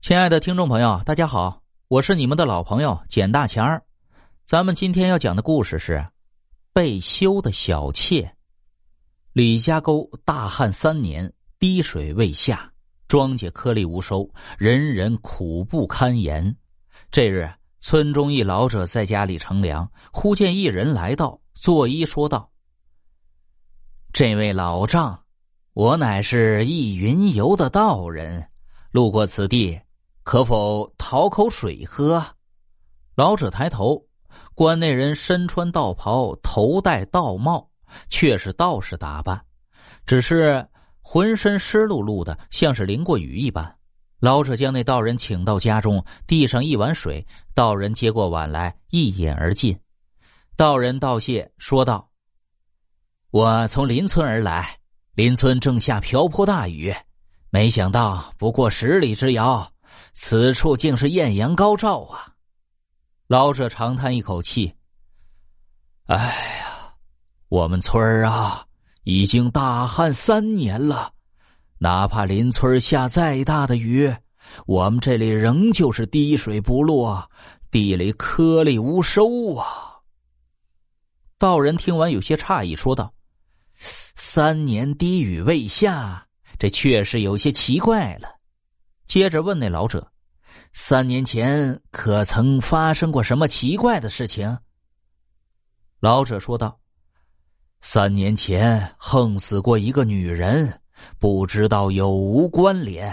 亲爱的听众朋友，大家好，我是你们的老朋友简大强儿。咱们今天要讲的故事是被休的小妾。李家沟大旱三年，滴水未下，庄稼颗粒无收，人人苦不堪言。这日，村中一老者在家里乘凉，忽见一人来到，作揖说道：“这位老丈，我乃是一云游的道人，路过此地，可否讨口水喝？”老者抬头，关内人身穿道袍，头戴道帽。却是道士打扮，只是浑身湿漉漉的，像是淋过雨一般。老者将那道人请到家中，递上一碗水，道人接过碗来，一饮而尽。道人道谢，说道：“我从邻村而来，邻村正下瓢泼大雨，没想到不过十里之遥，此处竟是艳阳高照啊！”老者长叹一口气：“哎呀。”我们村儿啊，已经大旱三年了，哪怕邻村下再大的雨，我们这里仍旧是滴水不落，地里颗粒无收啊。道人听完有些诧异，说道：“三年滴雨未下，这确实有些奇怪了。”接着问那老者：“三年前可曾发生过什么奇怪的事情？”老者说道。三年前横死过一个女人，不知道有无关联。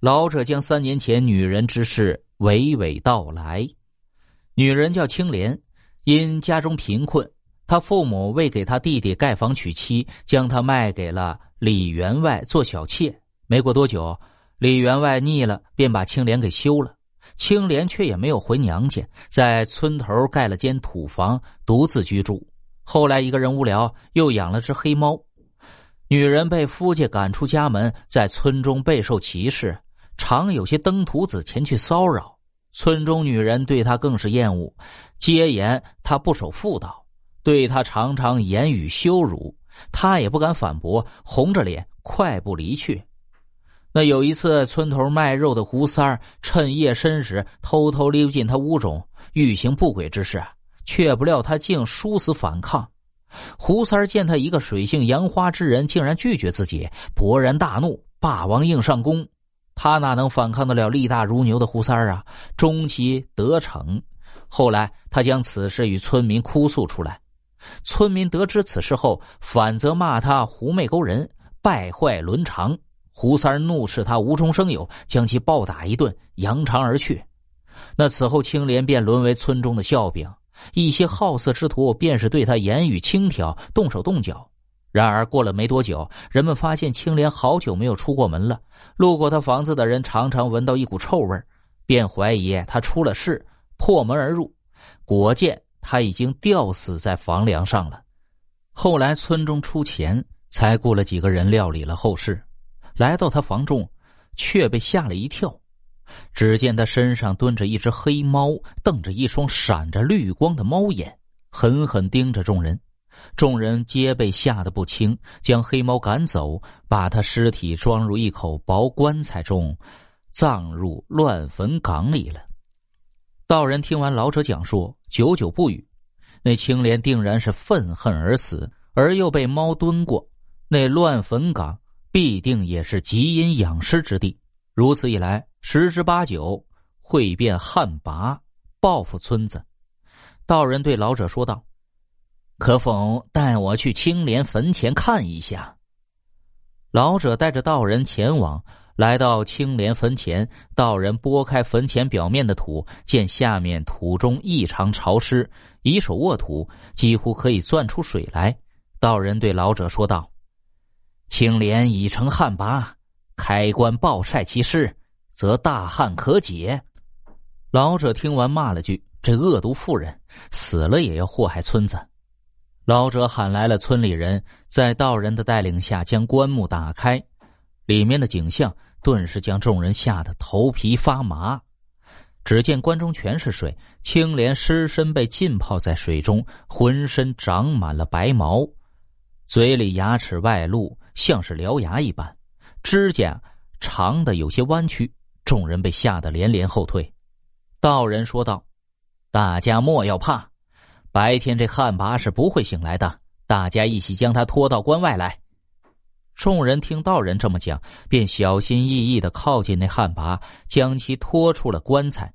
老者将三年前女人之事娓娓道来。女人叫青莲，因家中贫困，他父母为给他弟弟盖房娶妻，将她卖给了李员外做小妾。没过多久，李员外腻了，便把青莲给休了。青莲却也没有回娘家，在村头盖了间土房，独自居住。后来一个人无聊，又养了只黑猫。女人被夫家赶出家门，在村中备受歧视，常有些登徒子前去骚扰。村中女人对她更是厌恶，皆言她不守妇道，对她常常言语羞辱。她也不敢反驳，红着脸快步离去。那有一次，村头卖肉的胡三儿趁夜深时偷偷溜进他屋中，欲行不轨之事。却不料他竟殊死反抗，胡三儿见他一个水性杨花之人竟然拒绝自己，勃然大怒，霸王硬上弓。他哪能反抗得了力大如牛的胡三儿啊？终其得逞。后来他将此事与村民哭诉出来，村民得知此事后，反则骂他狐媚勾人，败坏伦常。胡三怒斥他无中生有，将其暴打一顿，扬长而去。那此后青莲便沦为村中的笑柄。一些好色之徒便是对他言语轻佻，动手动脚。然而过了没多久，人们发现青莲好久没有出过门了。路过他房子的人常常闻到一股臭味便怀疑他出了事，破门而入，果见他已经吊死在房梁上了。后来村中出钱，才雇了几个人料理了后事。来到他房中，却被吓了一跳。只见他身上蹲着一只黑猫，瞪着一双闪着绿光的猫眼，狠狠盯着众人。众人皆被吓得不轻，将黑猫赶走，把他尸体装入一口薄棺材中，葬入乱坟岗里了。道人听完老者讲述，久久不语。那青莲定然是愤恨而死，而又被猫蹲过，那乱坟岗必定也是极阴养尸之地。如此一来。十之八九会变旱魃，报复村子。道人对老者说道：“可否带我去青莲坟前看一下？”老者带着道人前往，来到青莲坟前。道人拨开坟前表面的土，见下面土中异常潮湿，以手握土，几乎可以钻出水来。道人对老者说道：“青莲已成旱魃，开棺暴晒其尸。”则大旱可解。老者听完骂了句：“这恶毒妇人，死了也要祸害村子。”老者喊来了村里人，在道人的带领下将棺木打开，里面的景象顿时将众人吓得头皮发麻。只见棺中全是水，青莲尸身被浸泡在水中，浑身长满了白毛，嘴里牙齿外露，像是獠牙一般，指甲长的有些弯曲。众人被吓得连连后退。道人说道：“大家莫要怕，白天这旱魃是不会醒来的。大家一起将他拖到关外来。”众人听道人这么讲，便小心翼翼的靠近那旱魃，将其拖出了棺材。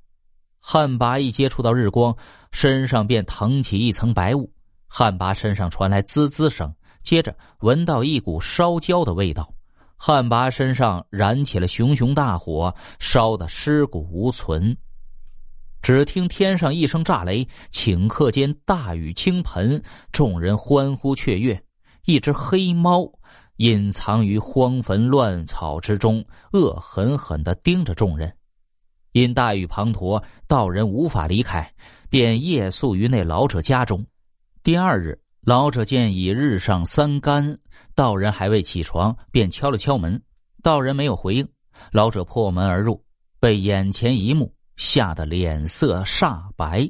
旱魃一接触到日光，身上便腾起一层白雾。旱魃身上传来滋滋声，接着闻到一股烧焦的味道。旱魃身上燃起了熊熊大火，烧得尸骨无存。只听天上一声炸雷，顷刻间大雨倾盆，众人欢呼雀跃。一只黑猫。隐藏于荒坟乱草之中，恶狠狠的盯着众人。因大雨滂沱，道人无法离开，便夜宿于那老者家中。第二日，老者见已日上三竿，道人还未起床，便敲了敲门。道人没有回应，老者破门而入，被眼前一幕吓得脸色煞白。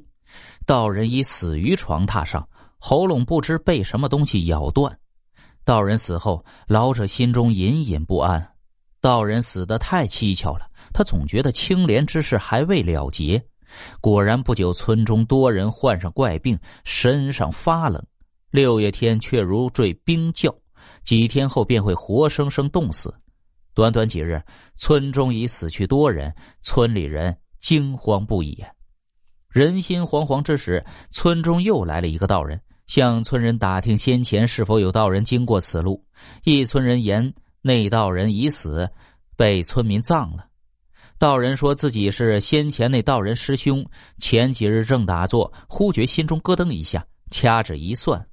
道人已死于床榻上，喉咙不知被什么东西咬断。道人死后，老者心中隐隐不安。道人死得太蹊跷了，他总觉得青莲之事还未了结。果然，不久村中多人患上怪病，身上发冷，六月天却如坠冰窖，几天后便会活生生冻死。短短几日，村中已死去多人，村里人惊慌不已。人心惶惶之时，村中又来了一个道人。向村人打听先前是否有道人经过此路，一村人言那道人已死，被村民葬了。道人说自己是先前那道人师兄，前几日正打坐，忽觉心中咯噔一下，掐指一算，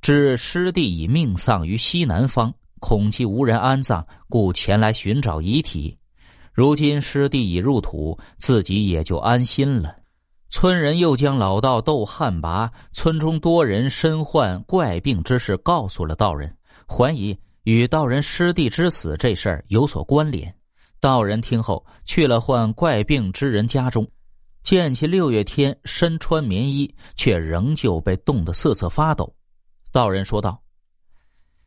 知师弟已命丧于西南方，恐其无人安葬，故前来寻找遗体。如今师弟已入土，自己也就安心了。村人又将老道斗旱魃，村中多人身患怪病之事告诉了道人，怀疑与道人师弟之死这事儿有所关联。道人听后，去了患怪病之人家中，见其六月天身穿棉衣，却仍旧被冻得瑟瑟发抖。道人说道：“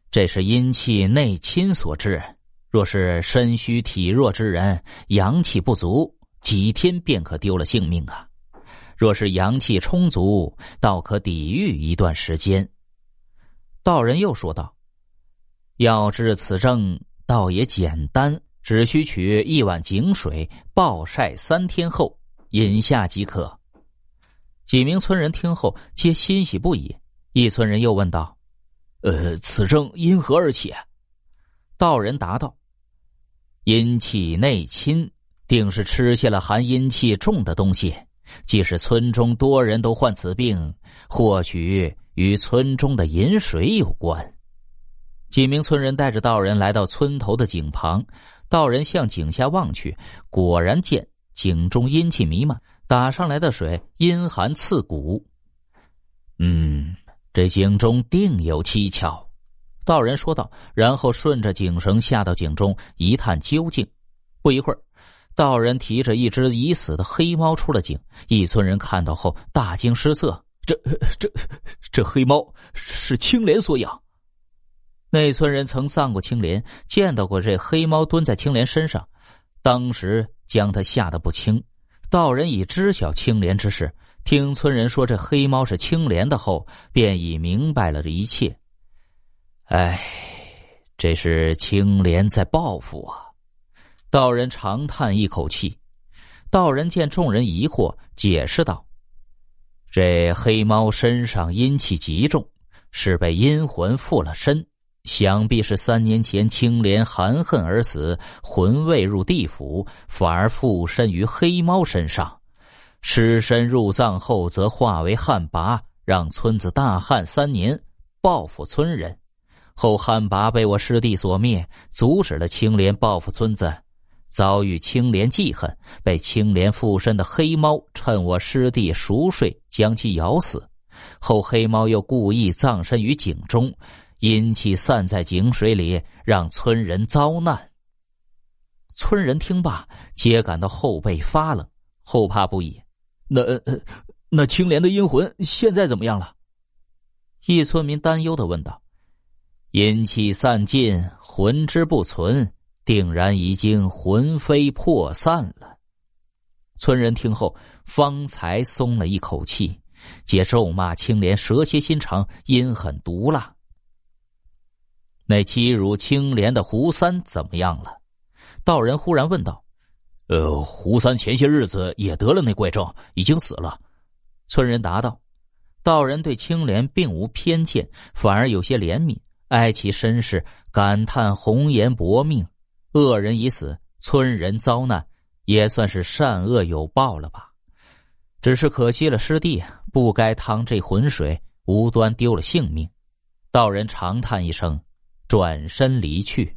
这是阴气内侵所致，若是身虚体弱之人，阳气不足，几天便可丢了性命啊。”若是阳气充足，倒可抵御一段时间。道人又说道：“要治此症，倒也简单，只需取一碗井水，暴晒三天后饮下即可。”几名村人听后皆欣喜不已。一村人又问道：“呃，此症因何而起？”道人答道：“阴气内侵，定是吃下了含阴气重的东西。”即使村中多人都患此病，或许与村中的饮水有关。几名村人带着道人来到村头的井旁，道人向井下望去，果然见井中阴气弥漫，打上来的水阴寒刺骨。嗯，这井中定有蹊跷，道人说道，然后顺着井绳下到井中一探究竟。不一会儿。道人提着一只已死的黑猫出了井，一村人看到后大惊失色：“这、这、这黑猫是青莲所养。”那村人曾葬过青莲，见到过这黑猫蹲在青莲身上，当时将他吓得不轻。道人已知晓青莲之事，听村人说这黑猫是青莲的后，便已明白了这一切。哎，这是青莲在报复啊！道人长叹一口气，道人见众人疑惑，解释道：“这黑猫身上阴气极重，是被阴魂附了身，想必是三年前青莲含恨而死，魂未入地府，反而附身于黑猫身上。尸身入葬后，则化为旱魃，让村子大旱三年，报复村人。后旱魃被我师弟所灭，阻止了青莲报复村子。”遭遇青莲记恨，被青莲附身的黑猫趁我师弟熟睡，将其咬死。后黑猫又故意葬身于井中，阴气散在井水里，让村人遭难。村人听罢，皆感到后背发冷，后怕不已。那那青莲的阴魂现在怎么样了？一村民担忧的问道：“阴气散尽，魂之不存。”定然已经魂飞魄散了。村人听后方才松了一口气，皆咒骂青莲蛇蝎心肠、阴狠毒辣。那欺辱青莲的胡三怎么样了？道人忽然问道：“呃，胡三前些日子也得了那怪症，已经死了。”村人答道。道人对青莲并无偏见，反而有些怜悯，哀其身世，感叹红颜薄命，恶人已死，村人遭难，也算是善恶有报了吧。只是可惜了师弟，不该趟这浑水，无端丢了性命。道人长叹一声，转身离去。